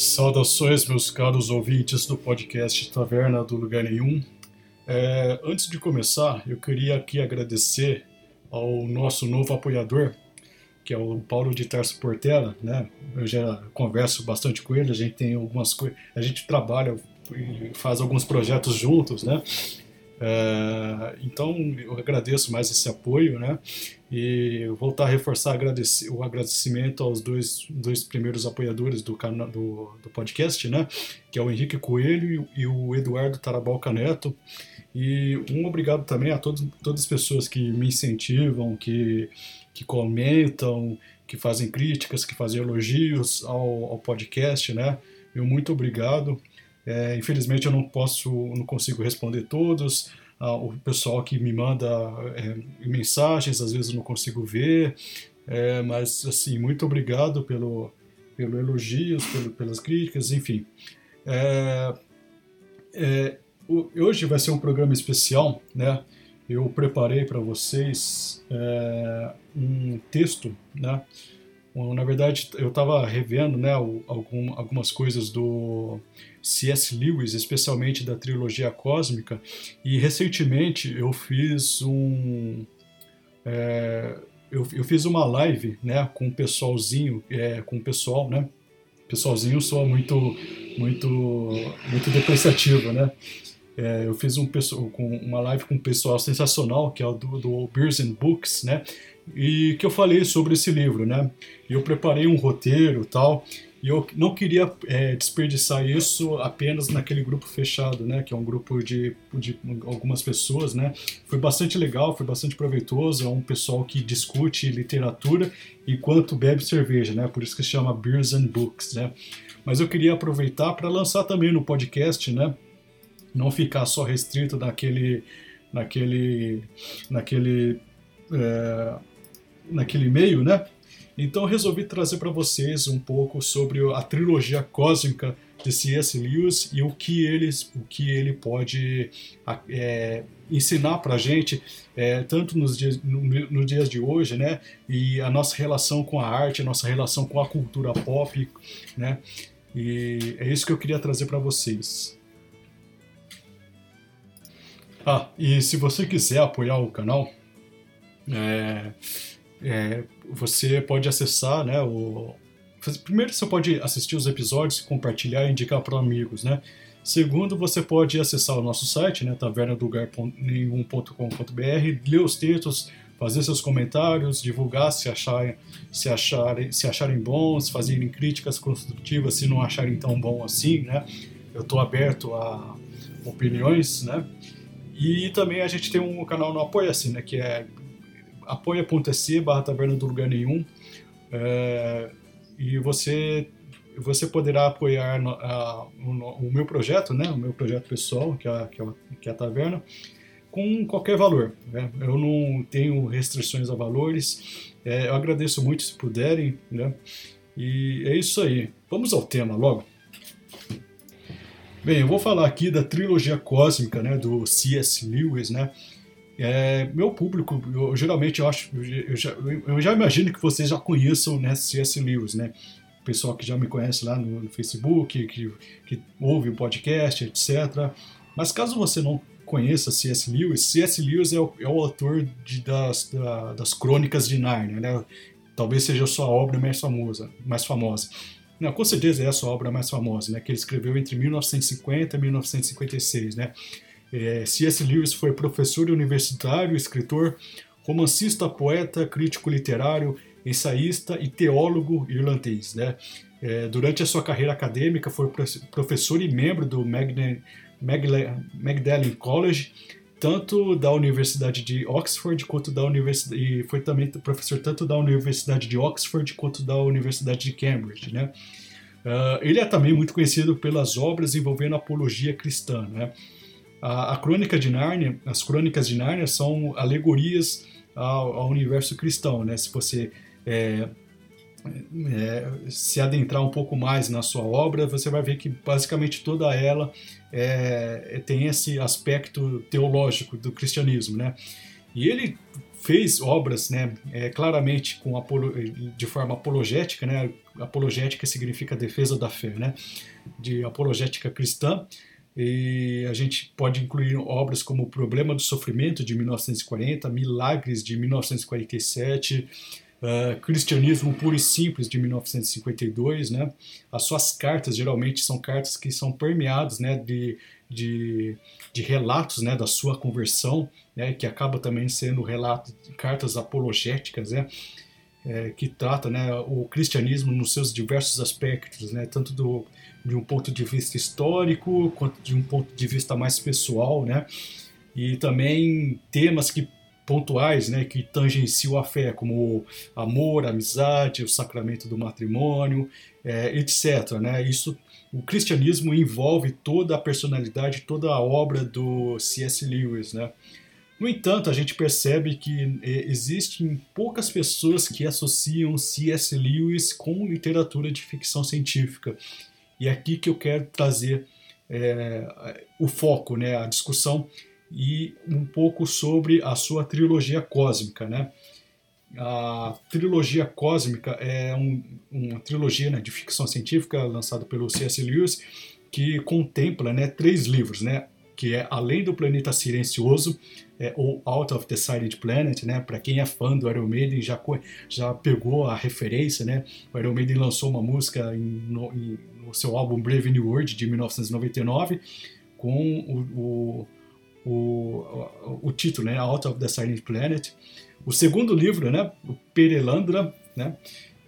Saudações, meus caros ouvintes do podcast Taverna do Lugar Nenhum. É, antes de começar, eu queria aqui agradecer ao nosso novo apoiador, que é o Paulo de Tarso Portela, né? Eu já converso bastante com ele, a gente tem algumas coisas, a gente trabalha e faz alguns projetos juntos, né? É, então eu agradeço mais esse apoio, né? E voltar a reforçar o agradecimento aos dois, dois primeiros apoiadores do, do, do podcast, né? Que é o Henrique Coelho e o Eduardo Tarabalca Neto. E um obrigado também a todos, todas as pessoas que me incentivam, que, que comentam, que fazem críticas, que fazem elogios ao, ao podcast, né? Eu muito obrigado. É, infelizmente eu não posso, não consigo responder todos. Ah, o pessoal que me manda é, mensagens, às vezes eu não consigo ver, é, mas assim, muito obrigado pelo, pelo elogios, pelo, pelas críticas, enfim. É, é hoje vai ser um programa especial, né? Eu preparei para vocês é, um texto, né? Na verdade, eu estava revendo né, algum, algumas coisas do C.S. Lewis, especialmente da trilogia cósmica, e recentemente eu fiz um. É, eu, eu, fiz uma live né, com o pessoalzinho, é, com o pessoal, né? Pessoalzinho soa muito, muito, muito depreciativo, né? É, eu fiz um, uma live com um pessoal sensacional, que é o do, do Beers and Books, né? E que eu falei sobre esse livro, né? Eu preparei um roteiro tal, e eu não queria é, desperdiçar isso apenas naquele grupo fechado, né? Que é um grupo de, de algumas pessoas, né? Foi bastante legal, foi bastante proveitoso. É um pessoal que discute literatura enquanto bebe cerveja, né? Por isso que se chama Beers and Books, né? Mas eu queria aproveitar para lançar também no podcast, né? Não ficar só restrito naquele naquele naquele é, naquele meio, né? Então resolvi trazer para vocês um pouco sobre a trilogia cósmica de C.S. Lewis e o que eles, o que ele pode é, ensinar para a gente, é, tanto nos dias, no, nos dias de hoje, né? E a nossa relação com a arte, a nossa relação com a cultura pop, né? E é isso que eu queria trazer para vocês. Ah, e se você quiser apoiar o canal, é, é, você pode acessar, né, o... Primeiro você pode assistir os episódios, compartilhar e indicar para amigos, né? Segundo, você pode acessar o nosso site, né, tavernadogar.com.br, ler os textos, fazer seus comentários, divulgar se acharem, se acharem, se acharem bons, fazerem críticas construtivas se não acharem tão bom assim, né? Eu estou aberto a opiniões, né? E também a gente tem um canal no Apoia-se, né, que é apoia.se barra taverna do lugar nenhum. É, e você você poderá apoiar no, a, o, o, meu projeto, né, o meu projeto pessoal, que é, que é, que é a taverna, com qualquer valor. Né? Eu não tenho restrições a valores. É, eu agradeço muito se puderem, né? E é isso aí. Vamos ao tema logo. Bem, eu vou falar aqui da trilogia cósmica, né, do C.S. Lewis, né? É, meu público, eu, geralmente eu acho, eu já, eu já, imagino que vocês já conheçam né, C.S. Lewis, né? O pessoal que já me conhece lá no, no Facebook, que, que ouve o podcast, etc. Mas caso você não conheça C.S. Lewis, C.S. Lewis é o, é o autor de, das, da, das Crônicas de Nárnia, né? Talvez seja a sua obra mais famosa, mais famosa. Não, com certeza é a sua obra mais famosa, né, que ele escreveu entre 1950 e 1956. Né? É, C.S. Lewis foi professor universitário, escritor, romancista, poeta, crítico literário, ensaísta e teólogo irlandês. Né? É, durante a sua carreira acadêmica, foi professor e membro do Magdalen College, tanto da Universidade de Oxford quanto da Universidade e foi também professor tanto da Universidade de Oxford quanto da Universidade de Cambridge, né? Uh, ele é também muito conhecido pelas obras envolvendo apologia cristã, né? A, a Crônica de Nárnia, as Crônicas de Nárnia são alegorias ao, ao universo cristão, né? Se você é, é, se adentrar um pouco mais na sua obra, você vai ver que basicamente toda ela é, tem esse aspecto teológico do cristianismo, né? E ele fez obras, né, é, claramente com apolo, de forma apologética, né, apologética significa defesa da fé, né, de apologética cristã, e a gente pode incluir obras como O Problema do Sofrimento, de 1940, Milagres, de 1947, uh, Cristianismo Puro e Simples, de 1952. Né? As suas cartas, geralmente, são cartas que são permeadas né, de, de, de relatos né, da sua conversão, né, que acaba também sendo relato, cartas apologéticas, né? É, que trata né, o cristianismo nos seus diversos aspectos, né, tanto do, de um ponto de vista histórico quanto de um ponto de vista mais pessoal, né, e também temas que pontuais, né, que tangenciam a fé, como amor, amizade, o sacramento do matrimônio, é, etc. Né? Isso, o cristianismo envolve toda a personalidade, toda a obra do C.S. Lewis, né? No entanto, a gente percebe que é, existem poucas pessoas que associam C.S. Lewis com literatura de ficção científica. E é aqui que eu quero trazer é, o foco, né, a discussão e um pouco sobre a sua trilogia cósmica, né? A trilogia cósmica é um, uma trilogia né, de ficção científica lançada pelo C.S. Lewis que contempla né, três livros, né? Que é Além do Planeta Silencioso, é, ou Out of the Silent Planet, né? Para quem é fã do Iron Maiden já, já pegou a referência, né? O Iron Maiden lançou uma música em, no, em, no seu álbum Brave New World de 1999 com o, o, o, o título, né? Out of the Silent Planet. O segundo livro, né? O Perelandra, né?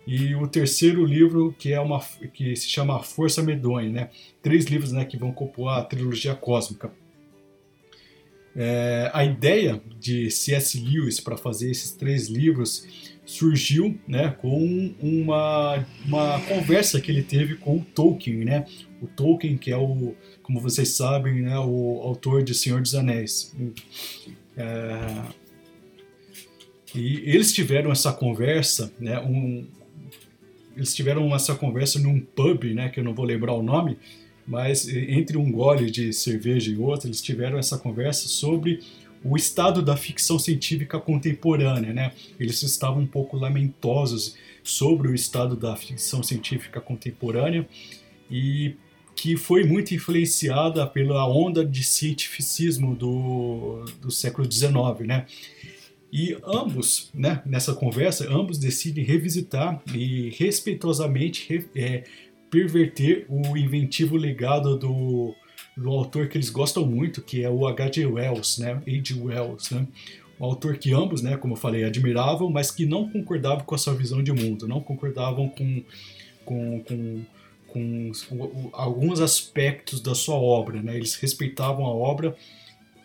E o terceiro livro que é uma que se chama Força Medonha, né? Três livros, né? Que vão compor a trilogia cósmica. É, a ideia de C.S. Lewis para fazer esses três livros surgiu né, com uma, uma conversa que ele teve com Tolkien, né? O Tolkien, que é o, como vocês sabem, né, o autor de Senhor dos Anéis. É, e eles tiveram essa conversa, né, um, eles tiveram essa conversa num pub, né, que eu não vou lembrar o nome, mas entre um gole de cerveja e outro, eles tiveram essa conversa sobre o estado da ficção científica contemporânea, né? Eles estavam um pouco lamentosos sobre o estado da ficção científica contemporânea e que foi muito influenciada pela onda de cientificismo do, do século XIX, né? E ambos, né, nessa conversa, ambos decidem revisitar e respeitosamente é, perverter o inventivo legado do, do autor que eles gostam muito, que é o H.G. Wells, né? H.G. Wells, né? Um autor que ambos, né, como eu falei, admiravam, mas que não concordavam com a sua visão de mundo, não concordavam com, com, com, com alguns aspectos da sua obra, né? Eles respeitavam a obra,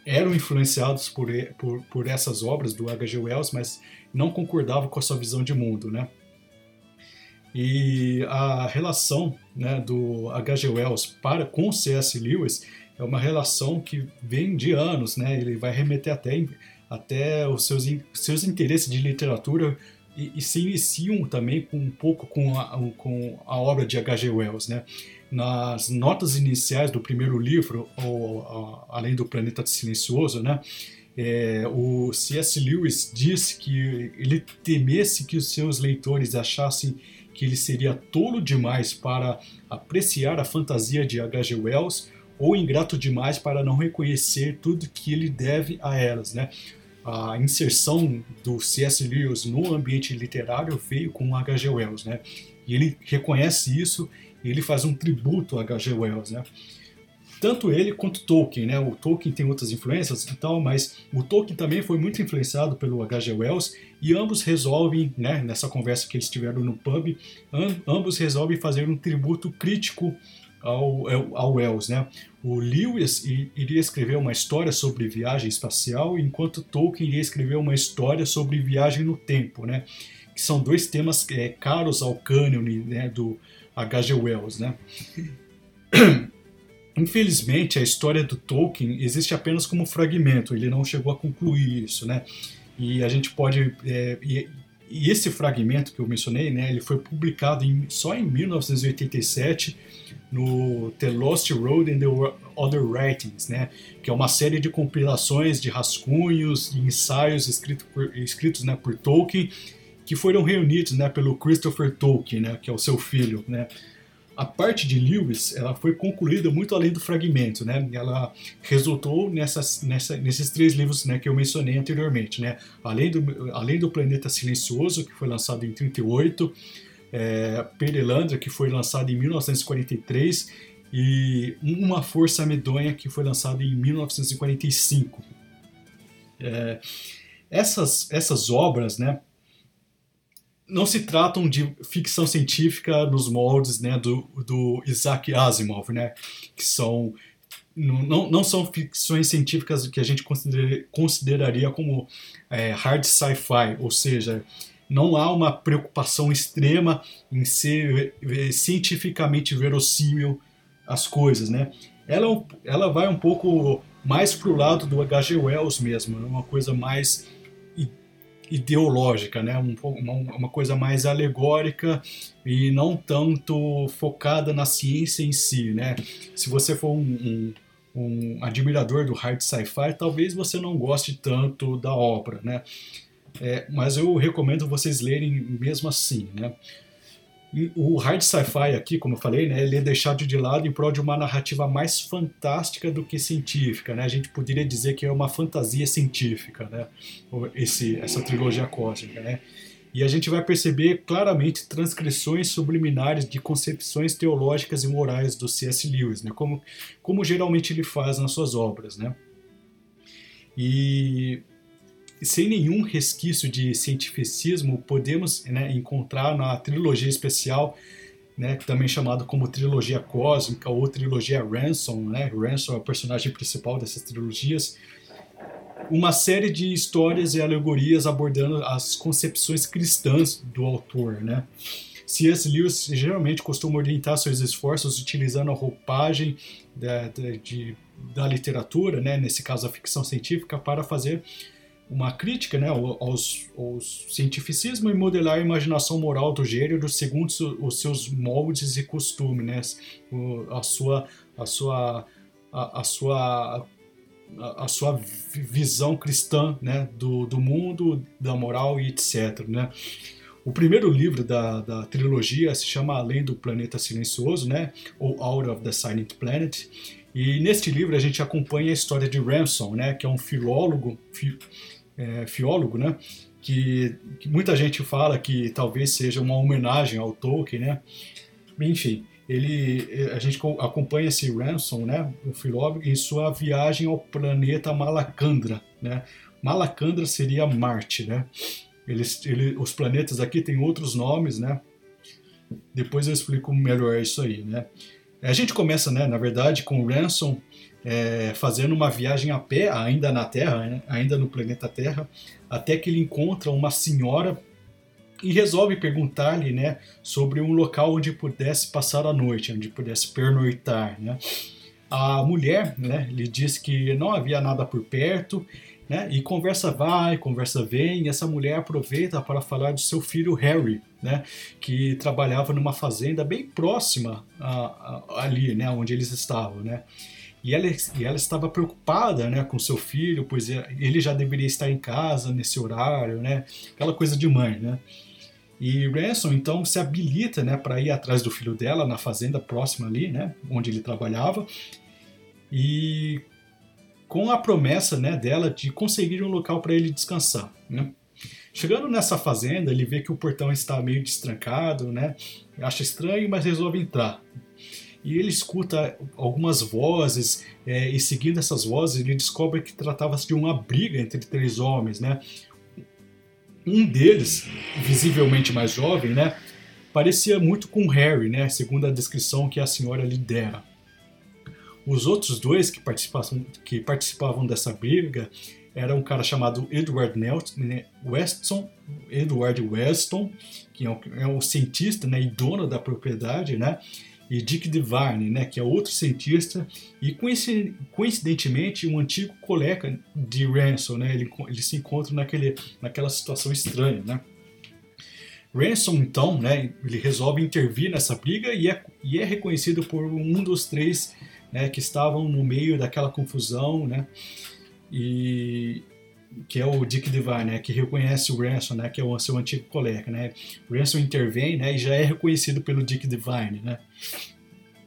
eram influenciados por, por, por essas obras do H.G. Wells, mas não concordavam com a sua visão de mundo, né? E a relação né, do H.G. Wells para com C.S. Lewis é uma relação que vem de anos, né? Ele vai remeter até, até os seus, seus interesses de literatura e, e se iniciam também com, um pouco com a, com a obra de H.G. Wells, né? Nas notas iniciais do primeiro livro, ou, Além do Planeta Silencioso, né? É, o C.S. Lewis diz que ele temesse que os seus leitores achassem que ele seria tolo demais para apreciar a fantasia de H.G. Wells ou ingrato demais para não reconhecer tudo que ele deve a elas, né? A inserção do C.S. Lewis no ambiente literário veio com H.G. Wells, né? E ele reconhece isso e ele faz um tributo a H.G. Wells, né? tanto ele quanto Tolkien, né? O Tolkien tem outras influências e tal, mas o Tolkien também foi muito influenciado pelo H.G. Wells e ambos resolvem, né, nessa conversa que eles tiveram no pub, ambos resolvem fazer um tributo crítico ao, ao Wells, né? O Lewis iria escrever uma história sobre viagem espacial, enquanto Tolkien iria escrever uma história sobre viagem no tempo, né? Que são dois temas é, caros ao cânone né, do H.G. Wells, né? Infelizmente, a história do Tolkien existe apenas como fragmento, ele não chegou a concluir isso, né? E a gente pode. É, e, e, esse fragmento que eu mencionei, né, ele foi publicado em, só em 1987 no The Lost Road and the Other Writings, né, que é uma série de compilações de rascunhos e ensaios escritos por, escritos né, por Tolkien que foram reunidos né, pelo Christopher Tolkien, né, que é o seu filho. Né. A parte de Lewis ela foi concluída muito além do fragmento, né? Ela resultou nessas, nessa, nesses três livros né, que eu mencionei anteriormente, né? Além do, além do Planeta Silencioso, que foi lançado em 38, é, Perelandra, que foi lançado em 1943, e Uma Força Medonha, que foi lançado em 1945. É, essas, essas obras, né, não se tratam de ficção científica nos moldes né, do, do Isaac Asimov, né, que são não, não são ficções científicas que a gente consideraria como é, hard sci-fi, ou seja, não há uma preocupação extrema em ser é, cientificamente verossímil as coisas, né? Ela, ela vai um pouco mais para o lado do H.G. Wells mesmo, uma coisa mais ideológica, né? Um, uma, uma coisa mais alegórica e não tanto focada na ciência em si, né? Se você for um, um, um admirador do hard sci-fi, talvez você não goste tanto da obra, né? É, mas eu recomendo vocês lerem mesmo assim, né? o hard sci-fi aqui, como eu falei, né, ele é deixado de lado em prol de uma narrativa mais fantástica do que científica, né? A gente poderia dizer que é uma fantasia científica, né? Esse, essa trilogia cósmica, né? E a gente vai perceber claramente transcrições subliminares de concepções teológicas e morais do C.S. Lewis, né? Como, como geralmente ele faz nas suas obras, né? E sem nenhum resquício de cientificismo, podemos né, encontrar na trilogia especial, né, também chamada como trilogia cósmica ou trilogia Ransom, né, Ransom é o personagem principal dessas trilogias, uma série de histórias e alegorias abordando as concepções cristãs do autor, né. C.S. Lewis geralmente costuma orientar seus esforços utilizando a roupagem da, da, de, da literatura, né, nesse caso a ficção científica, para fazer uma crítica né, aos, aos cientificismo e modelar a imaginação moral do gênero segundo os seus moldes e costumes, né, a sua, a sua, a, a sua a, sua visão cristã né, do, do mundo, da moral e etc. Né? O primeiro livro da, da trilogia se chama Além do Planeta Silencioso, né, ou Out of the Silent Planet, e neste livro a gente acompanha a história de Ransom, né, que é um filólogo, fi, é, filólogo, né? Que, que, muita gente fala que talvez seja uma homenagem ao Tolkien, né? Enfim, ele, a gente acompanha esse Ransom, né? O filólogo em sua viagem ao planeta Malacandra, né? Malacandra seria Marte, né? Eles, ele, os planetas aqui têm outros nomes, né? Depois eu explico melhor isso aí, né? A gente começa, né, na verdade, com o Ransom é, fazendo uma viagem a pé, ainda na Terra, né, ainda no planeta Terra, até que ele encontra uma senhora e resolve perguntar-lhe né, sobre um local onde pudesse passar a noite, onde pudesse pernoitar. Né. A mulher né, lhe diz que não havia nada por perto, né, e conversa vai, conversa vem, e essa mulher aproveita para falar do seu filho Harry, né, que trabalhava numa fazenda bem próxima a, a, ali, né, onde eles estavam. Né. E ela, e ela estava preocupada né, com seu filho, pois é, ele já deveria estar em casa nesse horário, né? Aquela coisa de mãe, né? E Ransom então se habilita, né, para ir atrás do filho dela na fazenda próxima ali, né, onde ele trabalhava, e com a promessa, né, dela de conseguir um local para ele descansar, né? Chegando nessa fazenda, ele vê que o portão está meio destrancado, né? Acha estranho, mas resolve entrar e ele escuta algumas vozes é, e seguindo essas vozes ele descobre que tratava-se de uma briga entre três homens, né? Um deles, visivelmente mais jovem, né, parecia muito com Harry, né, segundo a descrição que a senhora lhe dera. Os outros dois que participavam, que participavam dessa briga era um cara chamado Edward Nelson, né, Weston, Edward Weston, que é um, é um cientista né, e dono da propriedade, né, e Dick Devine, né, que é outro cientista e coincidentemente um antigo colega de Ransom, né, ele, ele se encontra naquele, naquela situação estranha, né. Ransom, então, né, ele resolve intervir nessa briga e é, e é reconhecido por um dos três né, que estavam no meio daquela confusão, né, e que é o Dick Devine, né, que reconhece o Ransom, né, que é o seu antigo colega, né. Ransom intervém, né, e já é reconhecido pelo Dick Devine, né,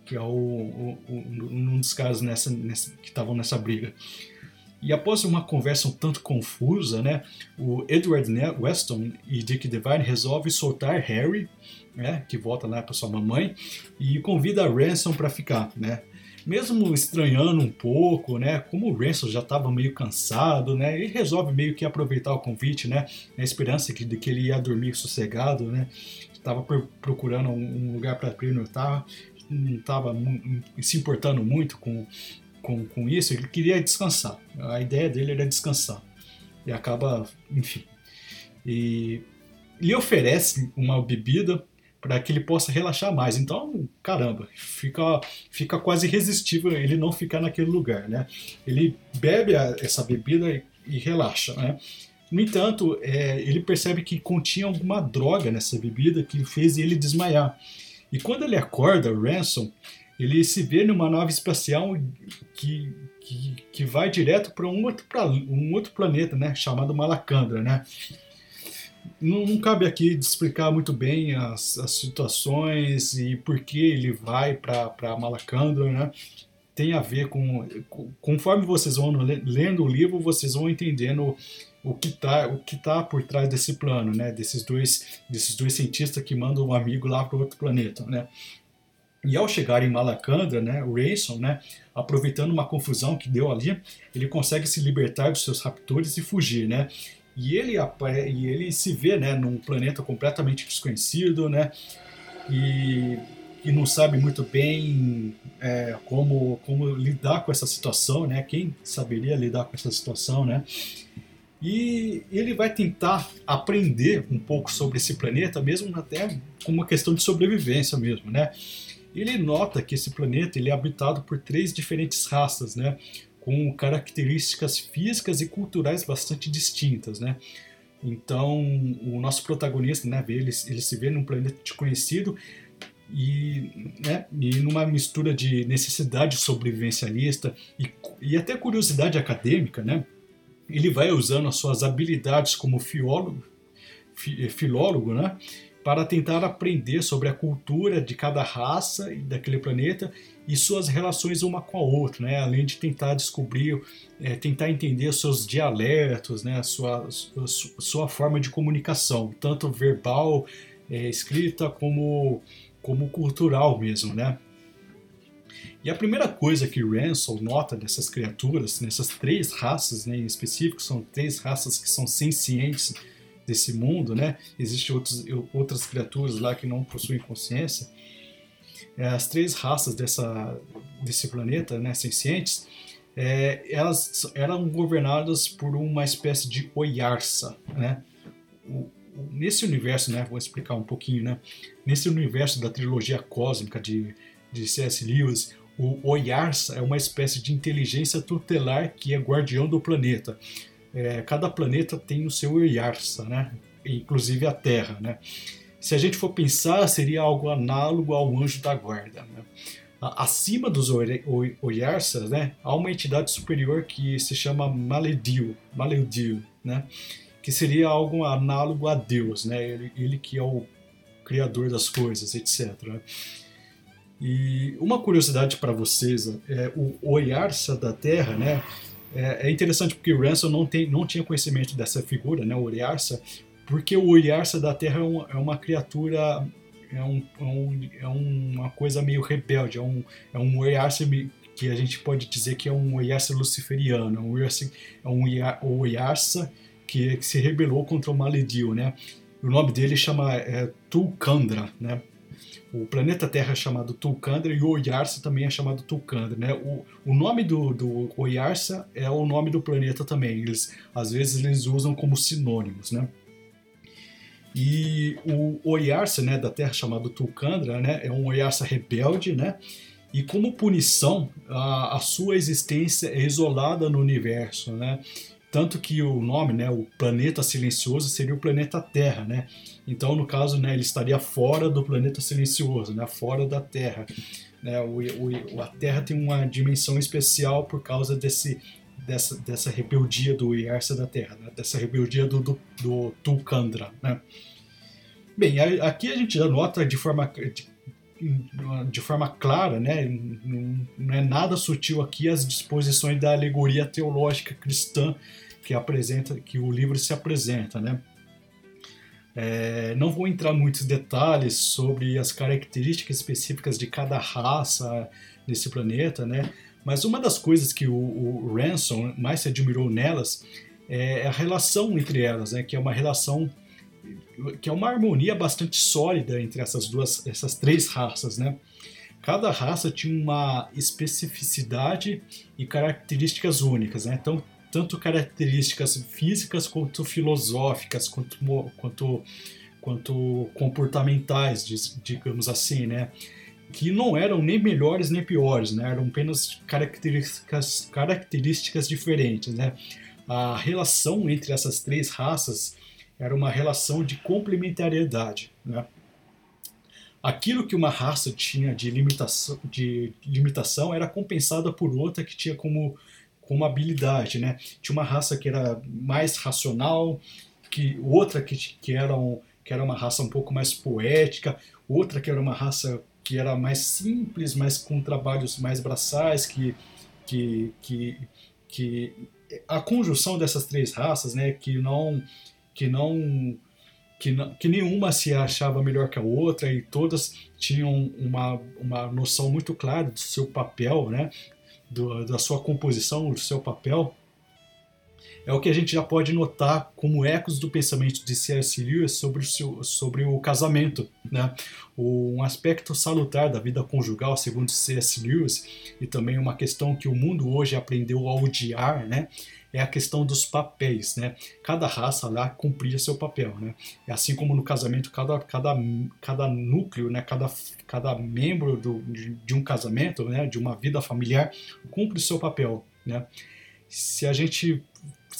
que é o, o, o um dos caras nessa, nessa que estavam nessa briga. E após uma conversa um tanto confusa, né, o Edward Weston e Dick Devine resolvem soltar Harry, né, que volta lá para sua mamãe, e convida a Ransom para ficar, né. Mesmo estranhando um pouco, né, como o Ransom já estava meio cansado, né, ele resolve meio que aproveitar o convite, né, na esperança de que ele ia dormir sossegado, né, estava procurando um lugar para estava não estava se importando muito com com, com isso, ele queria descansar. A ideia dele era descansar. E acaba, enfim. E lhe oferece uma bebida para que ele possa relaxar mais. Então, caramba, fica, fica quase irresistível ele não ficar naquele lugar, né? Ele bebe a, essa bebida e, e, relaxa, né? No entanto, é, ele percebe que continha alguma droga nessa bebida que fez ele desmaiar. E quando ele acorda, Ransom, ele se vê numa nave espacial que, que, que vai direto para um, outro, um outro planeta, né, chamado Malacandra, né. Não, não cabe aqui explicar muito bem as, as situações e por que ele vai para Malacandra, né. Tem a ver com, conforme vocês vão lendo o livro, vocês vão entendendo o que está o que tá por trás desse plano, né? Desses dois desses dois cientistas que mandam um amigo lá para outro planeta, né? E ao chegar em Malacandra, né, o Rayson, né, aproveitando uma confusão que deu ali, ele consegue se libertar dos seus raptores e fugir, né? E ele, e ele se vê, né, num planeta completamente desconhecido, né? E, e não sabe muito bem é, como, como lidar com essa situação, né? Quem saberia lidar com essa situação, né? E ele vai tentar aprender um pouco sobre esse planeta, mesmo até com uma questão de sobrevivência mesmo, né? ele nota que esse planeta ele é habitado por três diferentes raças, né, com características físicas e culturais bastante distintas, né. Então, o nosso protagonista, né, ele, ele se vê num planeta desconhecido e, né, e numa mistura de necessidade sobrevivencialista e, e até curiosidade acadêmica, né, ele vai usando as suas habilidades como filólogo, filólogo, né, para tentar aprender sobre a cultura de cada raça daquele planeta e suas relações uma com a outra, né? além de tentar descobrir, é, tentar entender seus dialetos, né? sua, sua forma de comunicação, tanto verbal, é, escrita, como, como cultural mesmo. Né? E a primeira coisa que Ransel nota dessas criaturas, nessas três raças né, em específico, são três raças que são sencientes, desse mundo, né? Existem outros, outras criaturas lá que não possuem consciência. É, as três raças dessa, desse planeta, né, sencientes, é, elas eram governadas por uma espécie de Oyarsa, né? O, nesse universo, né, vou explicar um pouquinho, né? Nesse universo da trilogia cósmica de, de C.S. Lewis, o Oyarsa é uma espécie de inteligência tutelar que é guardião do planeta é, cada planeta tem o seu Yarsa, né? inclusive a Terra. Né? Se a gente for pensar, seria algo análogo ao anjo da guarda. Né? Acima dos Oyarsa, né, há uma entidade superior que se chama Maledil, Maledil né? que seria algo análogo a Deus, né? ele, ele que é o criador das coisas, etc. E uma curiosidade para vocês, é, o Oyarsa da Terra, né, é, é interessante porque Ransom não, tem, não tinha conhecimento dessa figura, né, o Oriarsa, porque o Oriarsa da Terra é, um, é uma criatura, é, é, um, é uma coisa meio rebelde, é um, é um que a gente pode dizer que é um Oyarsa luciferiano, é um Oyarsa, é um que, que, se rebelou contra o Maledil, né? O nome dele chama é, Tulkandra, né? O planeta Terra é chamado Tulkandra e o Oyarsa também é chamado Tulkandra, né? O, o nome do, do Oyarsa é o nome do planeta também. Eles, às vezes eles usam como sinônimos, né? E o Oyarsa, né, da Terra chamado Tulkandra, né, é um Oyarsa rebelde, né? E como punição, a, a sua existência é isolada no universo, né? tanto que o nome, né, o planeta silencioso seria o planeta Terra, né? Então, no caso, né, ele estaria fora do planeta silencioso, né, fora da Terra. Né? O, o, a Terra tem uma dimensão especial por causa desse dessa, dessa rebeldia do Yarsa da Terra, né? dessa rebeldia do, do, do Tulkandra. Né? Bem, aqui a gente nota de forma, de, de forma clara, né? Não, não, é nada sutil aqui as disposições da alegoria teológica cristã que apresenta, que o livro se apresenta, né? É, não vou entrar muitos detalhes sobre as características específicas de cada raça nesse planeta, né? Mas uma das coisas que o, o Ransom mais se admirou nelas é a relação entre elas, né? Que é uma relação que é uma harmonia bastante sólida entre essas duas, essas três raças, né? Cada raça tinha uma especificidade e características únicas, né? Então, tanto características físicas quanto filosóficas, quanto, quanto, quanto comportamentais, digamos assim, né? Que não eram nem melhores nem piores, né? Eram apenas características, características diferentes, né? A relação entre essas três raças era uma relação de complementariedade. Né? Aquilo que uma raça tinha de limitação, de limitação era compensada por outra que tinha como, como habilidade. Né? Tinha uma raça que era mais racional, que outra que, que, era um, que era uma raça um pouco mais poética, outra que era uma raça que era mais simples, mas com trabalhos mais braçais, que, que, que, que a conjunção dessas três raças, né, que não que não que, não, que nenhuma se achava melhor que a outra e todas tinham uma, uma noção muito clara do seu papel, né? Do, da sua composição, do seu papel. É o que a gente já pode notar como ecos do pensamento de C.S. Lewis sobre o, seu, sobre o casamento. Né? Um aspecto salutar da vida conjugal, segundo C.S. Lewis, e também uma questão que o mundo hoje aprendeu a odiar, né? é a questão dos papéis, né? Cada raça lá cumpria seu papel, né? É assim como no casamento, cada, cada, cada núcleo, né? Cada, cada membro do, de, de um casamento, né? De uma vida familiar, cumpre o seu papel, né? Se a gente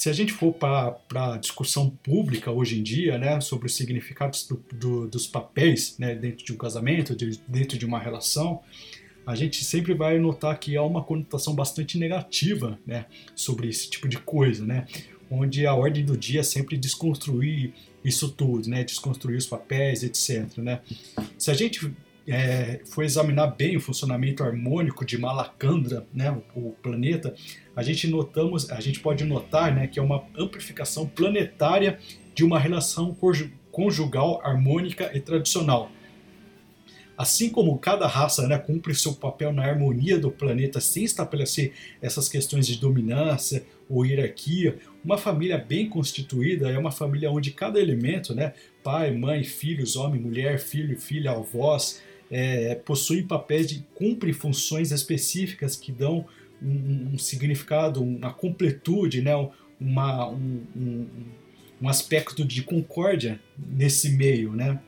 se a gente for para a discussão pública hoje em dia, né, sobre os significados do, do, dos papéis né, dentro de um casamento, de, dentro de uma relação, a gente sempre vai notar que há uma conotação bastante negativa né, sobre esse tipo de coisa, né? onde a ordem do dia é sempre desconstruir isso tudo, né? desconstruir os papéis, etc. Né? Se a gente é, for examinar bem o funcionamento harmônico de Malacandra, né, o planeta, a gente notamos, a gente pode notar, né, que é uma amplificação planetária de uma relação conjugal harmônica e tradicional. Assim como cada raça né, cumpre seu papel na harmonia do planeta sem estabelecer essas questões de dominância ou hierarquia, uma família bem constituída é uma família onde cada elemento, né, pai, mãe, filhos, homem, mulher, filho, filha, avós, é, possuem papéis de cumpre funções específicas que dão um, um significado, uma completude, né, uma, um, um, um aspecto de concórdia nesse meio, né?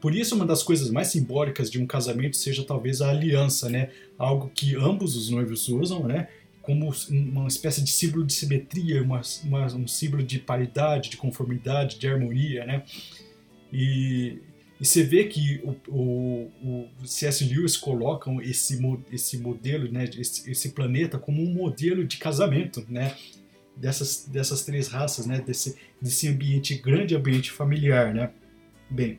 Por isso, uma das coisas mais simbólicas de um casamento seja talvez a aliança, né? Algo que ambos os noivos usam, né? Como uma espécie de símbolo de simetria, uma, uma, um símbolo de paridade, de conformidade, de harmonia, né? E, e você vê que o, o, o C.S. Lewis coloca esse, esse modelo, né, esse, esse, planeta como um modelo de casamento, né, dessas, dessas três raças, né, desse, desse ambiente, grande ambiente familiar, né. Bem,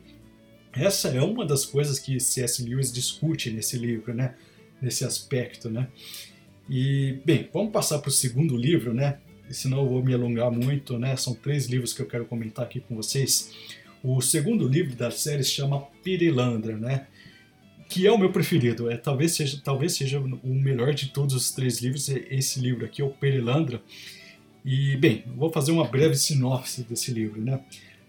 essa é uma das coisas que C.S. Lewis discute nesse livro, né? Nesse aspecto, né? E, bem, vamos passar para o segundo livro, né? Senão eu vou me alongar muito, né? São três livros que eu quero comentar aqui com vocês. O segundo livro da série se chama Perilandra, né? Que é o meu preferido. É, talvez, seja, talvez seja o melhor de todos os três livros. Esse livro aqui é o Perilandra. E, bem, vou fazer uma breve sinopse desse livro, né?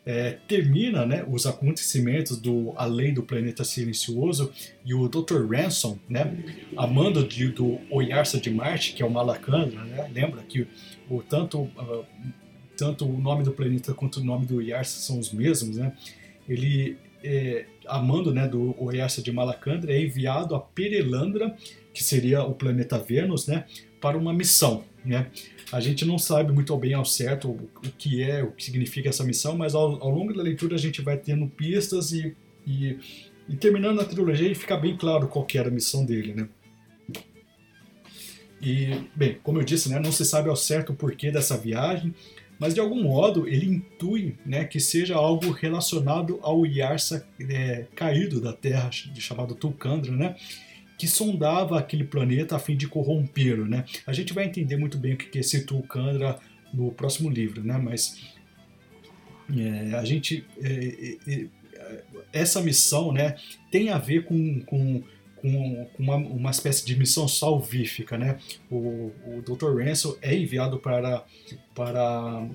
é, termina né, os acontecimentos do Além do Planeta Silencioso e o Dr. Ransom, né, amando de, do Oyarsa de Marte, que é o Malacandra, né, lembra que o, tanto, uh, tanto o nome do planeta quanto o nome do Oyarsa são os mesmos, né, ele, é, a mando né, do exército de Malacandra, é enviado a Perelandra, que seria o planeta Vênus, né, para uma missão. Né? A gente não sabe muito bem ao certo o, o que é, o que significa essa missão, mas ao, ao longo da leitura a gente vai tendo pistas e, e, e terminando a trilogia fica bem claro qual que era a missão dele. Né? E, bem, como eu disse, né, não se sabe ao certo o porquê dessa viagem, mas de algum modo ele intui né, que seja algo relacionado ao Yarsa é, caído da Terra, chamado Tulcandra, né, que sondava aquele planeta a fim de corrompê-lo. Né? A gente vai entender muito bem o que é esse Tulcandra no próximo livro, né? mas é, a gente é, é, é essa missão né, tem a ver com, com com uma, uma espécie de missão salvífica, né? O, o Dr. Ransom é enviado para para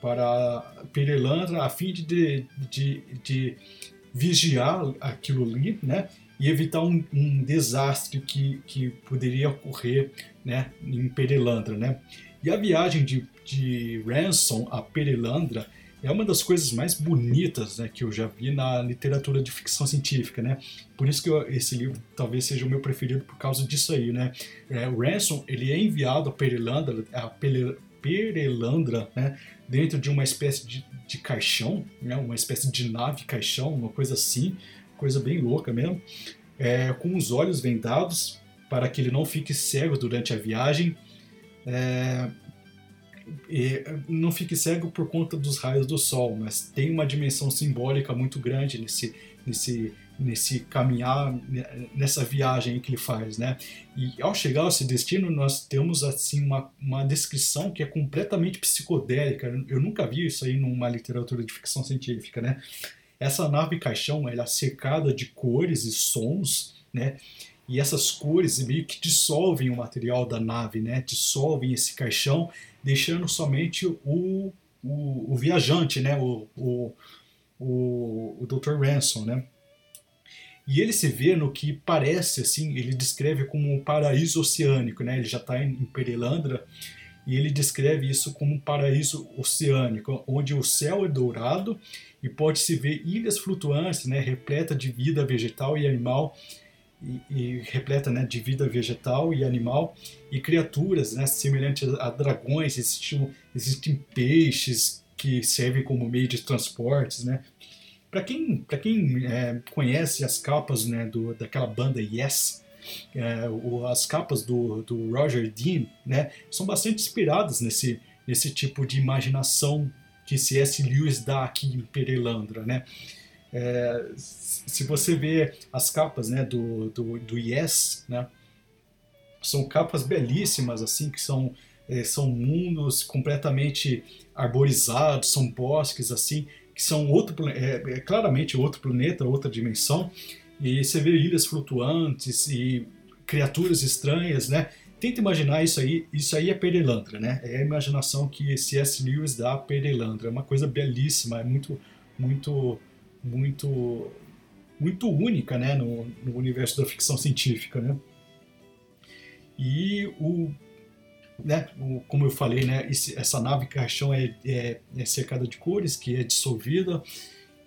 para Perelandra a fim de, de, de vigiar aquilo ali, né? E evitar um, um desastre que, que poderia ocorrer, né? Em Perelandra, né? E a viagem de, de Ransom a Perelandra é uma das coisas mais bonitas né, que eu já vi na literatura de ficção científica, né? Por isso que eu, esse livro talvez seja o meu preferido por causa disso aí, né? É, o Ransom ele é enviado a Perelandra, a Perelandra, né? Dentro de uma espécie de, de caixão, né? Uma espécie de nave caixão, uma coisa assim, coisa bem louca mesmo, é, com os olhos vendados para que ele não fique cego durante a viagem. É, e não fique cego por conta dos raios do sol, mas tem uma dimensão simbólica muito grande nesse, nesse, nesse caminhar, nessa viagem que ele faz, né? E ao chegar a esse destino, nós temos assim uma, uma descrição que é completamente psicodélica. Eu nunca vi isso aí numa literatura de ficção científica, né? Essa nave caixão, ela é cercada de cores e sons, né? E essas cores meio que dissolvem o material da nave, né? Dissolvem esse caixão deixando somente o, o, o viajante, né? o, o, o, o Dr. Ransom. Né? E ele se vê no que parece, assim, ele descreve como um paraíso oceânico, né? Ele já está em, Perelandra e ele descreve isso como um paraíso oceânico, onde o céu é dourado e pode-se ver ilhas flutuantes, né? Repleta de vida vegetal e animal e, e, repleta né, de vida vegetal e animal e criaturas né, semelhantes a dragões, existem, existem peixes que servem como meio de transportes, né? Para quem, quem é, conhece as capas né, do, daquela banda Yes, é, o, as capas do, do Roger Dean, né, são bastante inspiradas nesse, nesse tipo de imaginação que C.S. Lewis dá aqui em Perelandra, né? É, se você vê as capas né, do, do, do Yes, né, são capas belíssimas, assim, que são, é, são mundos completamente arborizados, são bosques, assim, que são outro, é, é, claramente outro planeta, outra dimensão, e você vê ilhas flutuantes e criaturas estranhas, né? Tenta imaginar isso aí, isso aí é Perelandra, né? É a imaginação que C.S. Lewis dá a Perelandra, é uma coisa belíssima, é muito, muito muito muito única né, no, no universo da ficção científica. Né? E o, né, o, como eu falei, né, esse, essa nave caixão é, é, é, cercada de cores, que é dissolvida,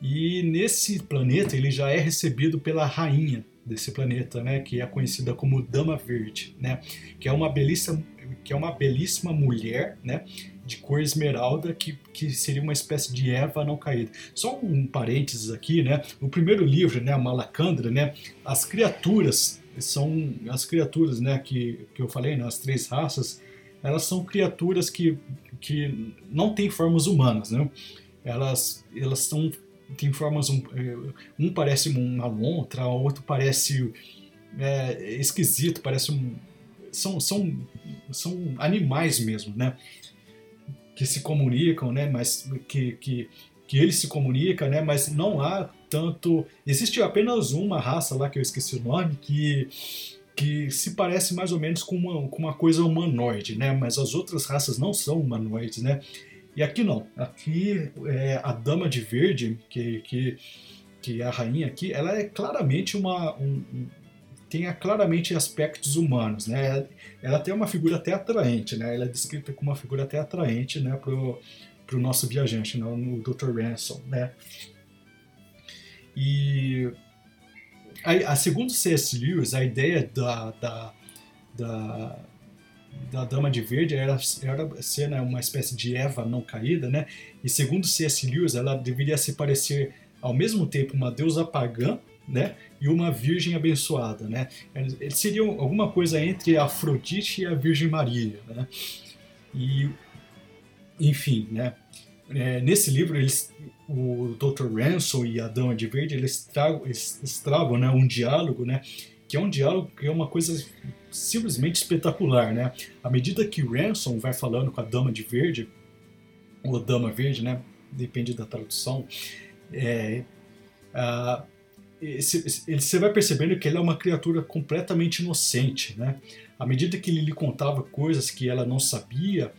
e nesse planeta ele já é recebido pela rainha desse planeta, né, que é conhecida como Dama Verde, né, que é uma belíssima, que é uma belíssima mulher, né, de cor esmeralda, que, que seria uma espécie de Eva não caída. Só um parênteses aqui, né? O primeiro livro, né, a Malacandra, né, as criaturas são as criaturas, né, que, que eu falei, né, as três raças, elas são criaturas que, que não têm formas humanas, né? Elas elas são têm formas um, eh, um parece uma lontra, o outro parece é, esquisito, parece um são, são, são animais mesmo, né? Que se comunicam, né? Mas que, que, que eles se comunicam, né? Mas não há tanto. Existe apenas uma raça lá que eu esqueci o nome que que se parece mais ou menos com uma, com uma coisa humanoide, né? Mas as outras raças não são humanoides, né? E aqui não. Aqui é, a dama de verde, que, que, que é a rainha aqui, ela é claramente uma, um, tenha claramente aspectos humanos, né? Ela tem uma figura até atraente, né? Ela é descrita como uma figura até atraente, né? Pro, pro nosso viajante, né? no Dr. Ransom, né? E a, a segundo C.S. Lewis, a ideia da, da, da, da Dama de Verde era, era ser né, uma espécie de Eva não caída, né? E segundo C.S. Lewis, ela deveria se parecer ao mesmo tempo uma deusa pagã, né? E uma virgem abençoada, né? Eles seriam alguma coisa entre a Afrodite e a Virgem Maria, né? E, enfim, né? É, nesse livro, eles, o Dr. Ransom e a Dama de Verde, eles, eles, tragam né, um diálogo, né? Que é um diálogo que é uma coisa simplesmente espetacular, né? À medida que Ransom vai falando com a Dama de Verde, ou Dama Verde, né? Depende da tradução. É, a, você vai percebendo que ela é uma criatura completamente inocente, né? À medida que ele lhe contava coisas que ela não sabia,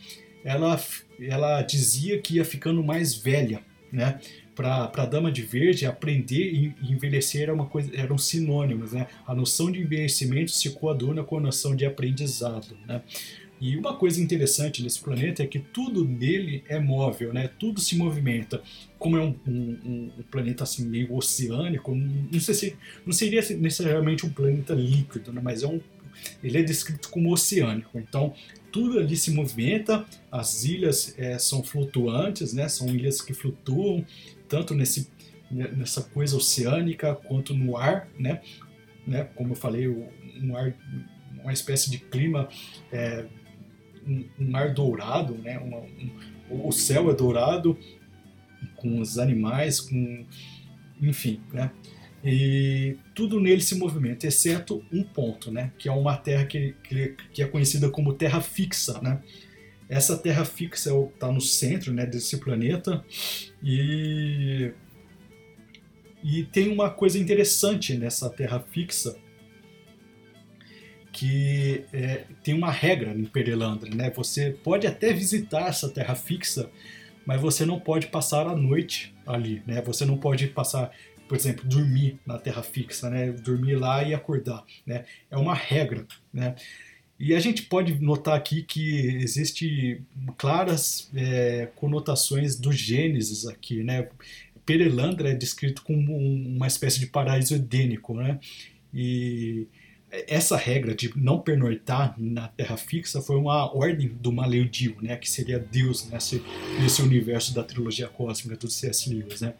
ela, ela dizia que ia ficando mais velha, né? Para a dama de verde, aprender e envelhecer era uma coisa, eram sinônimos, né? A noção de envelhecimento se coaduna com a noção de aprendizado, né? E uma coisa interessante nesse planeta é que tudo nele é móvel, né? Tudo se movimenta. Como é um, um, um planeta assim meio oceânico, não, sei se, não seria necessariamente um planeta líquido, né? mas é um, ele é descrito como oceânico. Então tudo ali se movimenta. As ilhas é, são flutuantes, né? São ilhas que flutuam tanto nesse nessa coisa oceânica quanto no ar, né? né? Como eu falei, um ar uma espécie de clima é, um, um ar dourado, né? Um, o céu é dourado com os animais, com enfim, né? E tudo nele se movimenta, exceto um ponto, né? Que é uma terra que, que, que é conhecida como terra fixa, né? Essa terra fixa está no centro né, desse planeta e, e tem uma coisa interessante nessa terra fixa que é, tem uma regra em Perelandra, né? Você pode até visitar essa terra fixa, mas você não pode passar a noite ali, né? Você não pode passar, por exemplo, dormir na terra fixa, né? Dormir lá e acordar, né? É uma regra, né? E a gente pode notar aqui que existe claras é, conotações do Gênesis aqui, né? Perelandra é descrito como uma espécie de paraíso edênico, né? E essa regra de não pernoitar na terra fixa foi uma ordem do Maleudio, né, que seria Deus nesse, nesse universo da trilogia cósmica do C.S. Lewis, né?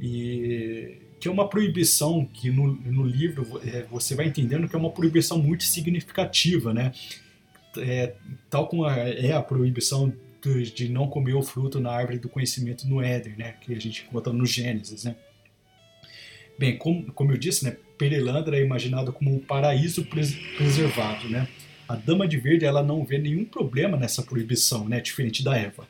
E que é uma proibição que no, no livro é, você vai entendendo que é uma proibição muito significativa, né? É, tal como é a proibição de, de não comer o fruto na árvore do conhecimento no Éden, né? Que a gente encontra no Gênesis, né? Bem, como, como eu disse, né, Perelandra é imaginado como um paraíso pres preservado, né? A Dama de Verde ela não vê nenhum problema nessa proibição, né? Diferente da Eva.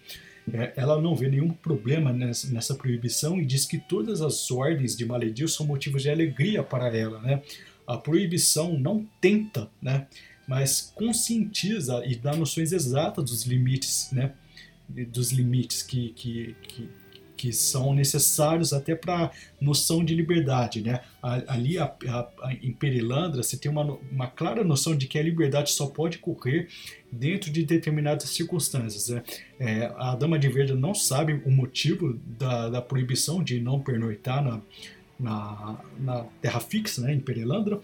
É, ela não vê nenhum problema nessa, nessa, proibição e diz que todas as ordens de Maledio são motivos de alegria para ela, né? A proibição não tenta, né? Mas conscientiza e dá noções exatas dos limites, né? Dos limites que, que, que que são necessários até para noção de liberdade, né? Ali a, a, a, em Perilandra você tem uma, uma clara noção de que a liberdade só pode ocorrer dentro de determinadas circunstâncias. Né? É, a Dama de Verde não sabe o motivo da, da proibição de não pernoitar na, na, na terra fixa, né, em Perilandra,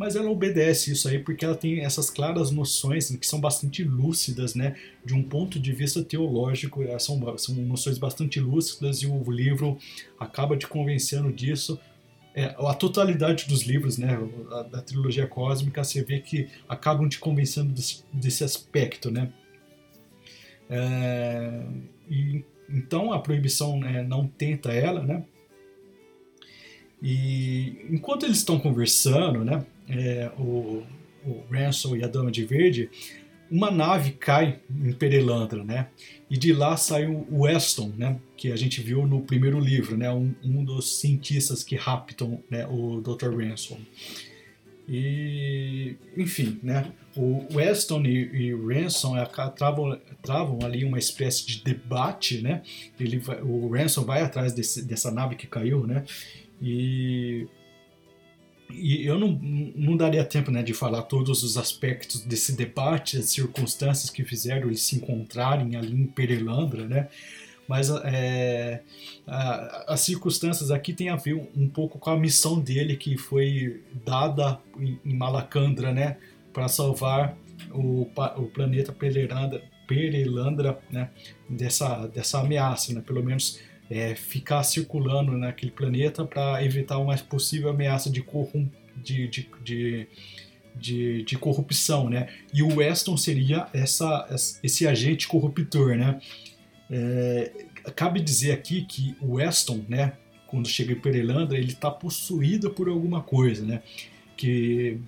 mas ela obedece isso aí porque ela tem essas claras noções que são bastante lúcidas, né, de um ponto de vista teológico, são, são noções bastante lúcidas e o livro acaba te convencendo disso. É, a totalidade dos livros, né, da, da, trilogia cósmica, você vê que acabam te convencendo desse, desse aspecto, né. É, e, então a proibição né, não tenta ela, né, e enquanto eles estão conversando, né, é, o, o Ransom e a Dama de Verde, uma nave cai em Perelandra, né? E de lá sai o Weston, né? Que a gente viu no primeiro livro, né? Um, um dos cientistas que raptam né? o Dr. Ransom. E, enfim, né? O Weston e, e Ransom travam, travam ali uma espécie de debate, né? Ele vai, o Ransom vai atrás desse, dessa nave que caiu, né? E e eu não, não daria tempo né, de falar todos os aspectos desse debate, as circunstâncias que fizeram eles se encontrarem ali em Perelandra, né? mas é, a, as circunstâncias aqui têm a ver um, um, pouco com a missão dele que foi dada em, em Malacandra, né, para salvar o, o planeta Perelandra, Perelandra né, dessa, dessa ameaça, né, pelo menos é, ficar circulando naquele planeta para evitar uma possível ameaça de, corrum, de, de, de, de, de corrupção, né? E o Weston seria essa, esse agente corruptor, né? É, cabe dizer aqui que o Weston, né, quando chega em Perelandra, ele está possuído por alguma coisa, né? Que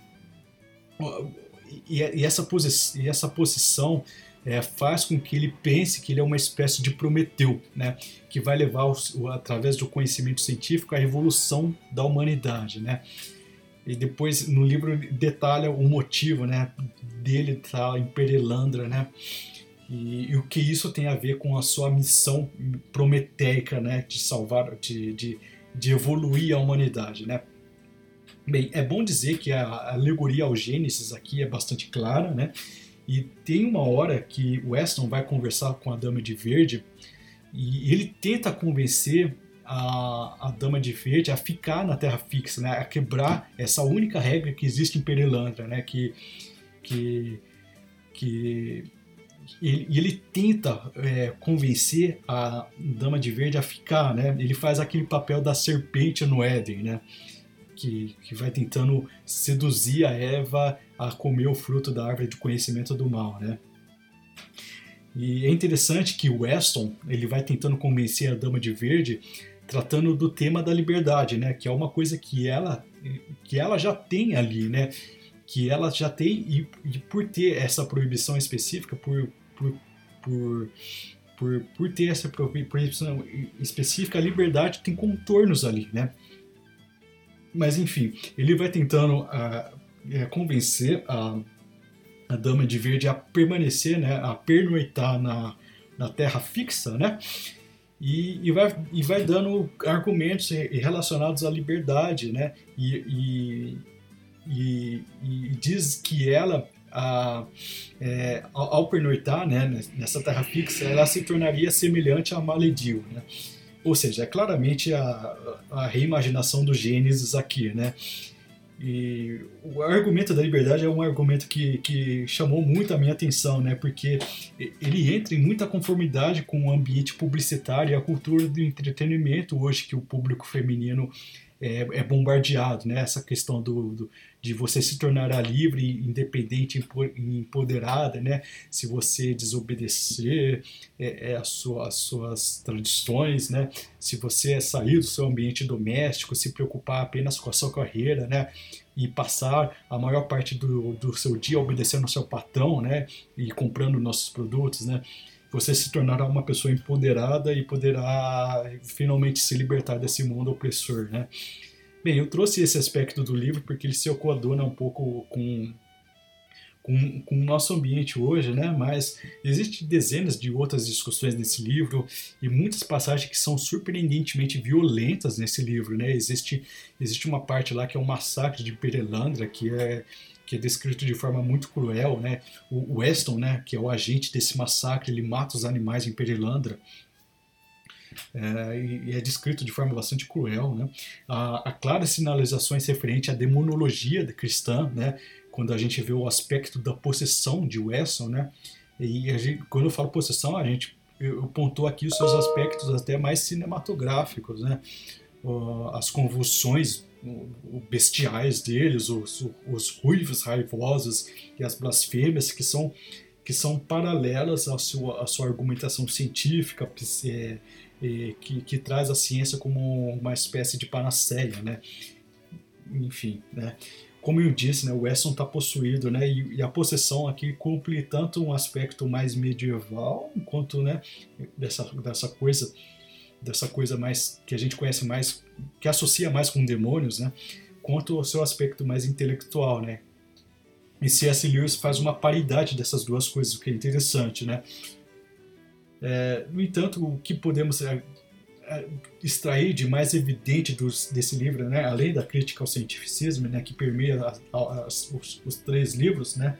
e, essa, posi e essa posição é, faz com que ele pense que ele é uma espécie de Prometeu, né? que vai levar, o, através do conhecimento científico, a revolução da humanidade. Né? E depois, no livro, detalha o motivo né, dele estar em Perelandra, né? E, e, o que isso tem a ver com a sua missão prometeica né, de salvar, de, de, de evoluir a humanidade. Né? Bem, é bom dizer que a alegoria ao Gênesis aqui é bastante clara, né? E tem uma hora que o Weston vai conversar com a Dama de Verde e ele tenta convencer a, a Dama de Verde a ficar na Terra fixa, né? A quebrar essa única regra que existe em Perelandra, né? Que, que, que ele, ele tenta é, convencer a Dama de Verde a ficar, né? Ele faz aquele papel da serpente no Éden, né? Que, que vai tentando seduzir a Eva a comer o fruto da árvore de conhecimento do mal, né? E é interessante que Weston ele vai tentando convencer a Dama de Verde tratando do tema da liberdade, né? Que é uma coisa que ela que ela já tem ali, né? Que ela já tem e, e por ter essa proibição específica, por, por, por por, por ter essa proibição específica, a liberdade tem contornos ali, né? Mas enfim, ele vai tentando uh, é, convencer a, a Dama de Verde a permanecer, né, a pernoitar na, na terra fixa, né? E, e, vai, e vai dando argumentos relacionados à liberdade, né? E, e, e, diz que ela, a, é, ao pernoitar né, nessa terra fixa, ela se tornaria semelhante a Maledil, né? Ou seja, é claramente a, a reimaginação do Gênesis aqui, né? E o argumento da liberdade é um argumento que, que chamou muito a minha atenção, né? Porque ele entra em muita conformidade com o ambiente publicitário e a cultura do entretenimento hoje que o público feminino é, é bombardeado, né? Essa questão do, do, de você se tornar livre, independente, empoderada, né? Se você desobedecer é, é, a sua, as suas tradições, né? Se você sair do seu ambiente doméstico, se preocupar apenas com a sua carreira, né? E passar a maior parte do, do seu dia obedecendo ao seu patrão, né? E comprando nossos produtos, né? você se tornará uma pessoa empoderada e poderá finalmente se libertar desse mundo opressor, né? Bem, eu trouxe esse aspecto do livro porque ele se coaduna um pouco com, com, com, o nosso ambiente hoje, né? Mas existem dezenas de outras discussões nesse livro e muitas passagens que são surpreendentemente violentas nesse livro, né? Existe, existe uma parte lá que é o massacre de Perelandra, que é que é descrito de forma muito cruel, né? O Weston, né, que é o agente desse massacre, ele mata os animais em Perilandra. É, e é descrito de forma bastante cruel, né? Há, claras sinalizações referentes à demonologia cristã, né? Quando a gente vê o aspecto da possessão de Weston, né? E gente, quando eu falo possessão, a gente pontuo aqui os seus aspectos até mais cinematográficos, né? As convulsões bestiais deles, os, os ruivos raivosos e as blasfêmias que são, que são paralelas à sua, à sua argumentação científica, é, que, que traz a ciência como uma espécie de panaceia, né? Enfim, né? Como eu disse, né, o Wesson está possuído, né, e, e, a possessão aqui cumpre tanto um aspecto mais medieval, quanto né, dessa, dessa coisa dessa coisa mais que a gente conhece mais, que associa mais com demônios, né? Quanto ao seu aspecto mais intelectual, né? E C.S. Lewis faz uma paridade dessas duas coisas, o que é interessante, né? É, no entanto, o que podemos é, é, extrair de mais evidente dos, desse livro, né, além da crítica ao cientificismo, né, que permeia a, a, os, os, três livros, né,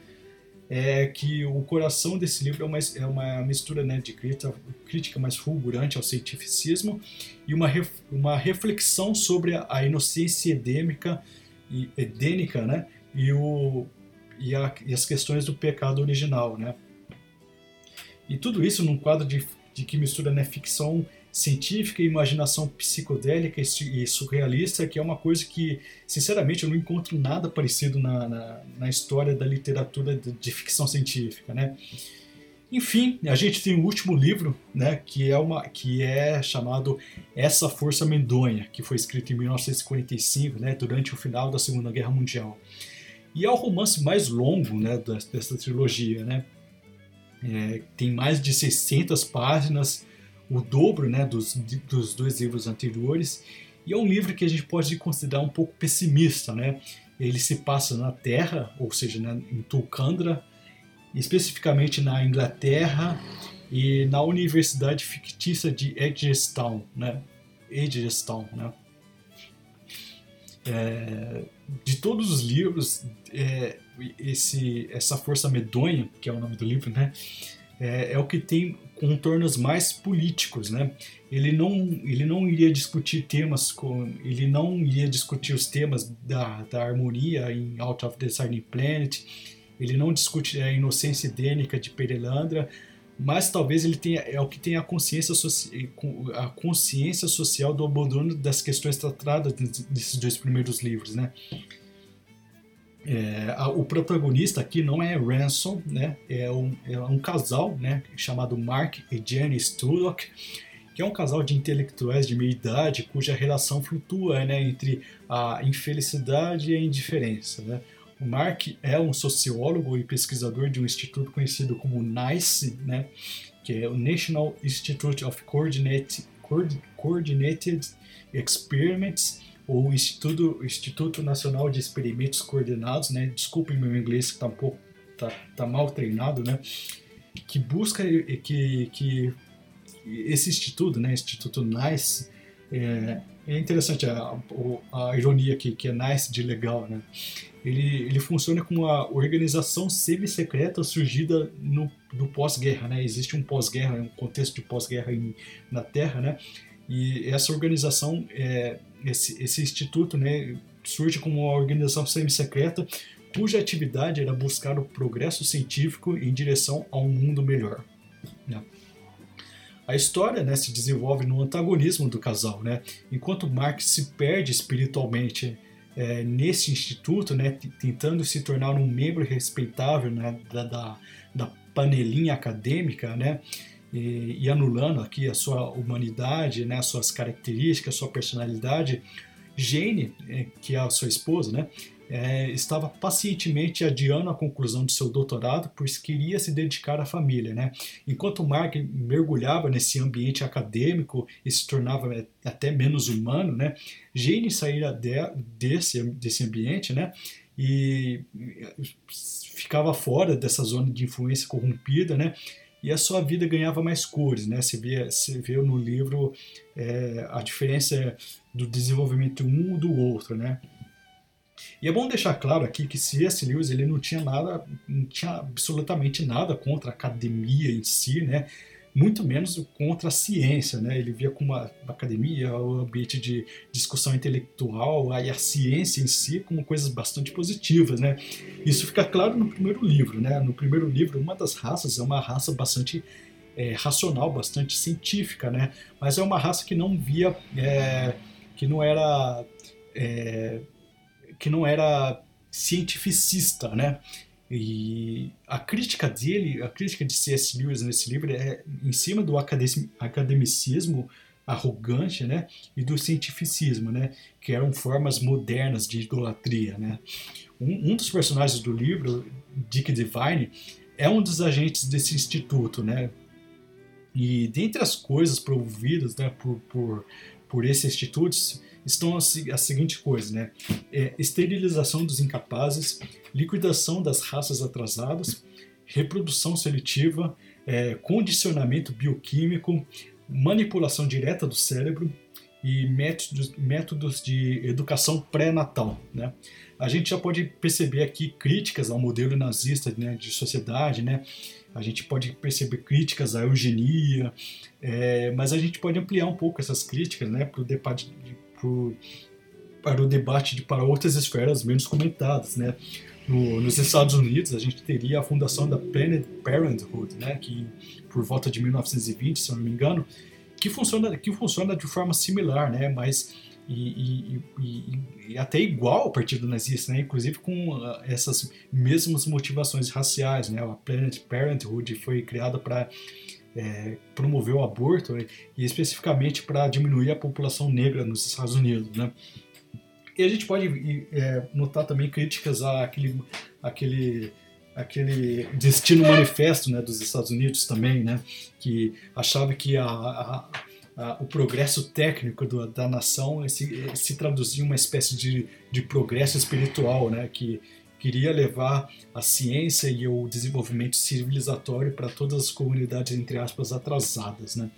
é que o coração desse livro é uma, é uma mistura né, de crítica, crítica mais fulgurante ao cientificismo e uma, ref, uma reflexão sobre a, a inocência edêmica e edênica né, e, o, e, a, e, as questões do pecado original. Né. E tudo isso num quadro de, de que mistura né, ficção científica e imaginação psicodélica e surrealista, que é uma coisa que, sinceramente, eu não encontro nada parecido na, na, na história da literatura de, de, ficção científica, né? Enfim, a gente tem o último livro, né, que é uma que é chamado Essa Força Medonha, que foi escrito em 1945, né, durante o final da Segunda Guerra Mundial. E é o romance mais longo, né, dessa trilogia, né? É, tem mais de 600 páginas, o dobro né, dos, dos dois livros anteriores, e é um livro que a gente pode considerar um pouco pessimista. Né? Ele se passa na Terra, ou seja, em Tulcandra, especificamente na Inglaterra e na Universidade Fictícia de Edgestown. Né? Edgestown né? É, de todos os livros, é, esse, essa força medonha, que é o nome do livro, né, é, é, o que tem contornos mais políticos, né? Ele não, ele não iria discutir temas com, ele não iria discutir os temas da, da harmonia em Out of the Shining Planet, ele não discute a inocência idênica de Perelandra, mas talvez ele tenha é o que tem a consciência a consciência social do abandono das questões tratadas nesses dois primeiros livros, né? É, a, o protagonista aqui não é Ransom, né? É um, é um casal, né? Chamado Mark e Jenny Studlock, que é um casal de intelectuais de meia idade cuja relação flutua, né? Entre a infelicidade e a indiferença, né? O Mark é um sociólogo e pesquisador de um instituto conhecido como NICE, né? Que é o National Institute of Coordinated, Coordinated Experiments o Instituto, Instituto Nacional de Experimentos Coordenados, né? Desculpem meu inglês que está um pouco tá, tá mal treinado, né? Que busca que, que esse instituto, né? Instituto NICE, é, é interessante a, a, ironia aqui, que é NICE de legal, né? Ele, ele funciona como uma organização semi-secreta surgida no, do pós-guerra, né? Existe um pós-guerra, um contexto de pós-guerra na Terra, né? E essa organização é, esse, esse instituto né, surge como uma organização semi-secreta cuja atividade era buscar o progresso científico em direção a um mundo melhor. Né? A história né, se desenvolve no antagonismo do casal, né? enquanto Mark se perde espiritualmente é, nesse instituto, né, tentando se tornar um membro respeitável né, da, da, da panelinha acadêmica, né, e, e anulando aqui a sua humanidade, né, as suas características, a sua personalidade, Jane, é, que é a sua esposa, né, é, estava pacientemente adiando a conclusão do seu doutorado, pois queria se dedicar à família. Né? Enquanto Mark mergulhava nesse ambiente acadêmico e se tornava é, até menos humano, né? Jane saíra de, desse, desse ambiente né? e ficava fora dessa zona de influência corrompida, né? E a sua vida ganhava mais cores, né? Você vê, você vê no livro é, a diferença do desenvolvimento um do outro, né? E é bom deixar claro aqui que C.S. Lewis ele não tinha nada, não tinha absolutamente nada contra a academia em si, né? Muito menos contra a ciência, né? Ele via como a academia, o ambiente de discussão intelectual, aí a ciência em si como coisas bastante positivas, né? Isso fica claro no primeiro livro, né? No primeiro livro, uma das raças é uma raça bastante é, racional, bastante científica, né? Mas é uma raça que não via, é, que não era, é, que não era cientificista, né? E a crítica dele, a crítica de C.S. Lewis nesse livro é em cima do academicismo arrogante, né, e do cientificismo, né, que eram formas modernas de idolatria, né. Um, um dos personagens do livro, Dick Devine, é um dos agentes desse instituto, né, e dentre as coisas promovidas, né, por, por, por esse instituto, estão as, as seguintes coisas, né, é, esterilização dos incapazes, liquidação das raças atrasadas, reprodução seletiva, é, condicionamento bioquímico, manipulação direta do cérebro e métodos, métodos de educação pré-natal. Né? a gente já pode perceber aqui críticas ao modelo nazista né, de sociedade, né? A gente pode perceber críticas à eugenia, é, mas a gente pode ampliar um pouco essas críticas, né, para o pro, para o debate de, para outras esferas menos comentadas, né? No, nos Estados Unidos, a gente teria a fundação da Planned Parenthood, né, que por volta de 1920, se eu não me engano, que funciona, que funciona de forma similar, né, mas e, e, e, e, até igual ao Partido Nazista, né? inclusive com uh, essas mesmas motivações raciais. Né? A Planned Parenthood foi criada para é, promover o aborto e especificamente para diminuir a população negra nos Estados Unidos. Né? E a gente pode é, notar também críticas àquele, àquele, àquele destino manifesto né, dos Estados Unidos também, né? que achava que a, a o progresso técnico do, da nação se, se traduzia em uma espécie de, de progresso espiritual, né, que queria levar a ciência e o desenvolvimento civilizatório para todas as comunidades, entre aspas, atrasadas. Né.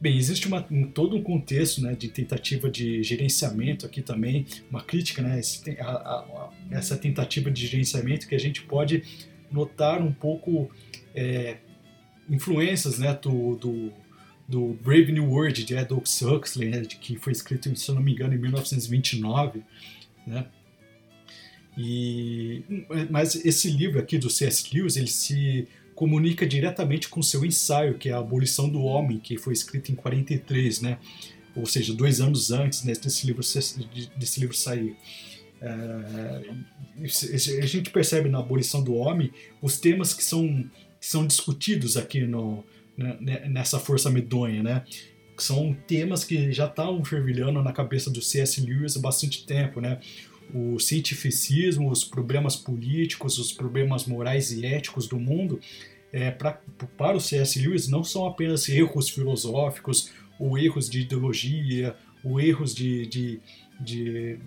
Bem, existe uma, um, todo um contexto né, de tentativa de gerenciamento aqui também, uma crítica né, esse, a, a, essa tentativa de gerenciamento que a gente pode notar um pouco é, influências né, do, do do Brave New World de Aldous Huxley, né, que foi escrito, se não me engano, em 1929, né? E, mas esse livro aqui do C.S. Lewis, ele se comunica diretamente com seu ensaio, que é a Abolição do Homem, que foi escrito em 43, né? Ou seja, dois anos antes né, desse livro desse livro sair. É, a gente percebe na Abolição do Homem os temas que são, que são discutidos aqui no, né, né, nessa força medonha, né? São temas que já estavam fervilhando na cabeça do C.S. Lewis há bastante tempo, né? O cientificismo, os problemas políticos, os problemas morais e éticos do mundo, é, pra, para o C.S. Lewis, não são apenas erros filosóficos ou erros de ideologia ou erros de, de, de,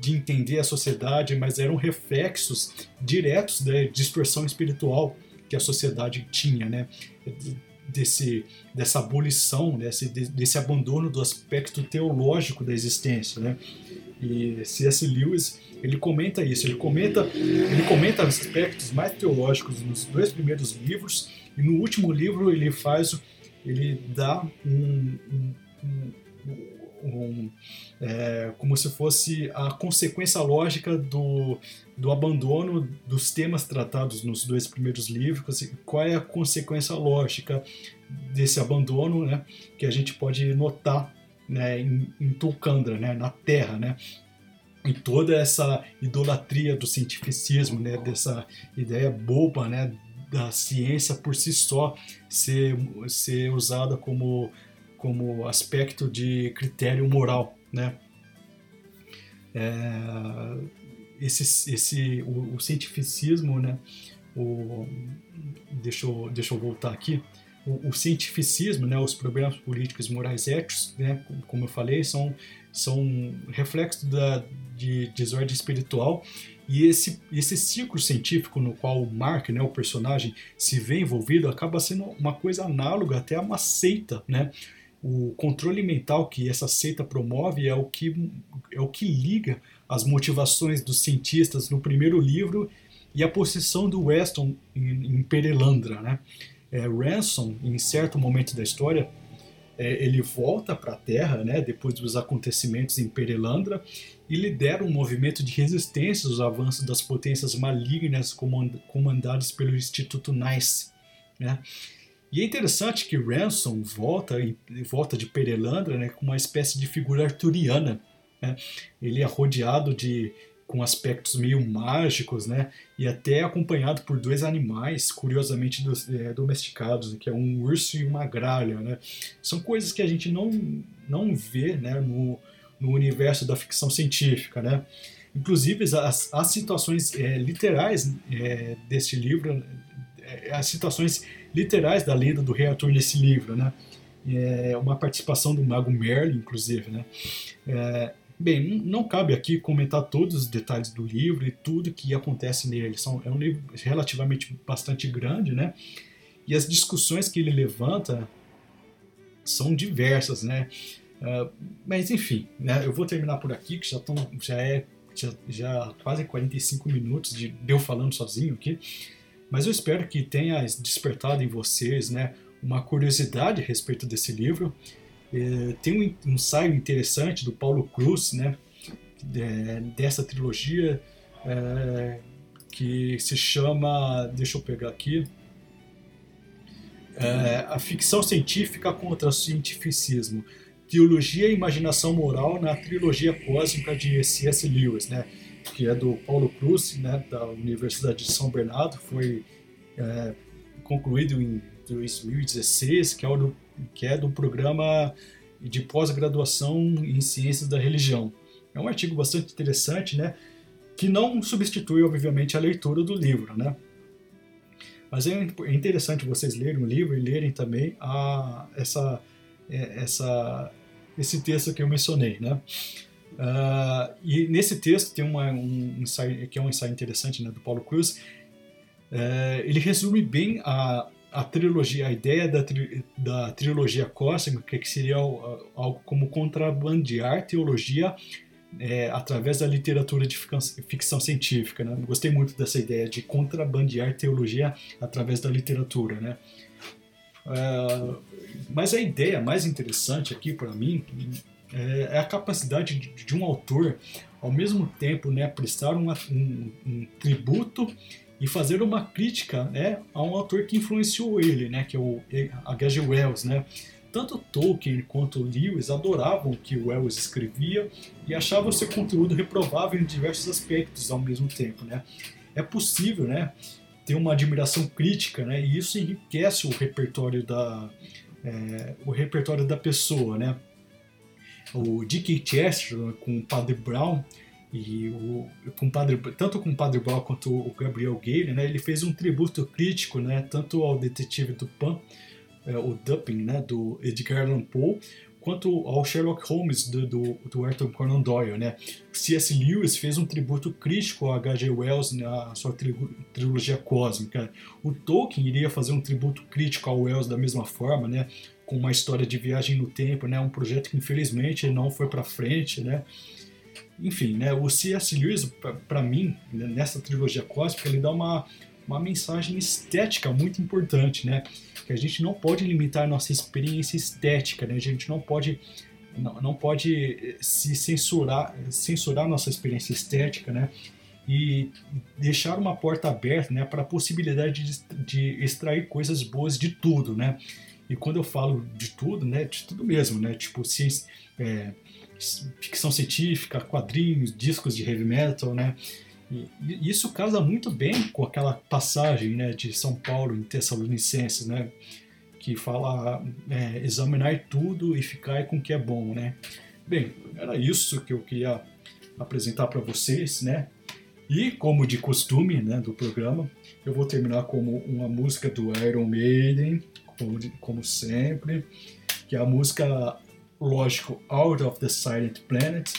de entender a sociedade, mas eram reflexos diretos da dispersão espiritual que a sociedade tinha, né? desse, dessa abolição, desse, desse abandono do aspecto teológico da existência, né? E C.S. Lewis ele comenta isso, ele comenta, ele comenta aspectos mais teológicos nos dois primeiros livros e no último livro ele faz, ele dá um, um, um um, é, como se fosse a consequência lógica do, do abandono dos temas tratados nos dois primeiros livros, qual é a consequência lógica desse abandono né, que a gente pode notar né, em, em Tulcandra, né, na Terra, né, e toda essa idolatria do cientificismo, né, dessa ideia boba né, da ciência por si só ser, ser usada como como aspecto de critério moral, né? É, esse, esse, o, o, cientificismo, né? O, deixa, eu, deixa eu voltar aqui. O, o cientificismo, né? Os problemas políticos, morais, éticos, né? Como eu falei, são são reflexo da de desordem espiritual e esse, esse ciclo científico no qual o Mark, né, o personagem, se vê envolvido, acaba sendo uma coisa análoga até a uma seita, né? o controle mental que essa seita promove é o que, é o que liga as motivações dos cientistas no primeiro livro e a posição do Weston em, em Perelandra. Né? É, Ransom, em certo momento da história, é, ele volta para a Terra, né, depois dos acontecimentos em Perelandra, e lidera um movimento de resistência aos avanços das potências malignas comandadas pelo Instituto Nice. Né? E é interessante que Ransom volta, volta de Perelandra né, com uma espécie de figura arturiana. Né? Ele é rodeado de com aspectos meio mágicos, né? E até acompanhado por dois animais curiosamente do, é, domesticados, que é um urso e uma gralha, né? São coisas que a gente não, não vê, né? No, no universo da ficção científica, né? Inclusive as, as situações é, literais é, deste livro, é, as situações literais da lenda do Rei Arthur nesse livro, né? É uma participação do mago Merlin, inclusive, né? É, bem, não cabe aqui comentar todos os detalhes do livro e tudo que acontece nele. São, é um livro relativamente bastante grande, né? E as discussões que ele levanta são diversas, né? Uh, mas enfim, né, eu vou terminar por aqui, que já, tão, já é já, já quase 45 minutos de eu falando sozinho aqui, mas eu espero que tenha despertado em vocês né, uma curiosidade a respeito desse livro. É, tem um ensaio interessante do Paulo Cruz, né, é, dessa trilogia, é, que se chama, deixa eu pegar aqui, é, A Ficção Científica contra o Cientificismo. Teologia e Imaginação Moral na trilogia cósmica de C.S. Lewis, né? que é do Paulo Cruz, né, da Universidade de São Bernardo, foi é, concluído em 2016, que é, do, que é do programa de pós-graduação em Ciências da Religião. É um artigo bastante interessante, né, que não substitui, obviamente, a leitura do livro, né? Mas é interessante vocês lerem o livro e lerem também a, essa, é, essa, esse texto que eu mencionei, né? Uh, e nesse texto tem uma, um ensaio, que é um ensaio interessante né, do Paulo Cruz. Uh, ele resume bem a, a trilogia, a ideia da, tri, da trilogia cósmica, que seria algo como contrabandear teologia é, através da literatura de ficção científica. Né? Gostei muito dessa ideia de contrabandear teologia através da literatura. Né? Uh, mas a ideia mais interessante aqui para mim é, é a capacidade de, de, um autor, ao mesmo tempo, né, prestar uma, um, um, tributo e fazer uma crítica né, a um autor que influenciou ele, né, que é o H.G. Wells. Né? Tanto Tolkien quanto Lewis adoravam o que Wells escrevia e achavam seu conteúdo reprovável em diversos aspectos ao mesmo tempo. Né? É possível né, ter uma admiração crítica né, e isso enriquece o repertório da, é, o repertório da pessoa. Né? o Dick Chester com o Padre Brown e o, o Padre, tanto o Padre Brown quanto o Gabriel Gale, né, ele fez um tributo crítico, né, tanto ao detetive do Pan, é, o Dupin, né, do Edgar Allan Poe, quanto ao Sherlock Holmes do, do, do, Arthur Conan Doyle, né? C.S. Lewis fez um tributo crítico a H.G. Wells na sua tri trilogia cósmica. O Tolkien iria fazer um tributo crítico ao Wells da mesma forma, né? com uma história de viagem no tempo, né? Um projeto que infelizmente não foi para frente, né? Enfim, né? O C.S. Lewis, para mim, né, nessa trilogia cósmica, ele dá uma uma mensagem estética muito importante, né? Que a gente não pode limitar nossa experiência estética, né? A gente não pode não, não pode eh, se censurar censurar nossa experiência estética, né? E deixar uma porta aberta, né, para a possibilidade de, de extrair coisas boas de tudo, né? E quando eu falo de tudo, né, de tudo mesmo, né, tipo ciência, é, ficção científica, quadrinhos, discos de heavy metal, né, e, isso casa muito bem com aquela passagem, né, de São Paulo em Tessalonicenses, né, que fala é, examinar tudo e ficar com o que é bom, né. Bem, era isso que eu queria apresentar para vocês, né. E como de costume, né, do programa, eu vou terminar como uma música do Iron Maiden, como, como sempre, que é a música, lógico, Out of the Silent Planet.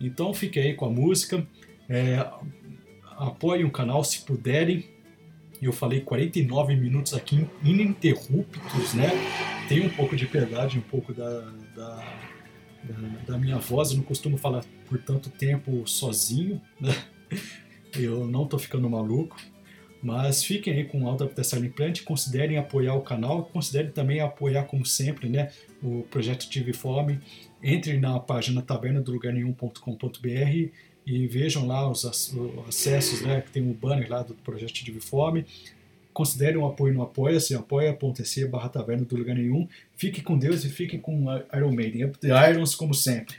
Então fique aí com a música, é, apoiem o canal se puderem. Eu falei 49 minutos aqui ininterruptos, né? Tem um pouco de piedade, um pouco da, da, da, da minha voz. Eu não costumo falar por tanto tempo sozinho, né? Eu não tô ficando maluco. Mas fiquem aí com o Alta Silent Implant, considerem apoiar o canal, considerem também apoiar, como sempre, né, o projeto Tive Fome. Entre na página taberna do lugar nenhum.com.br e vejam lá os acessos, né, que tem um banner lá do projeto Tive Fome. Considerem um apoio no Apoia-se, apoia.se barra taverna do lugar nenhum. Fiquem com Deus e fiquem com Iron Maiden. Up the Irons, como sempre.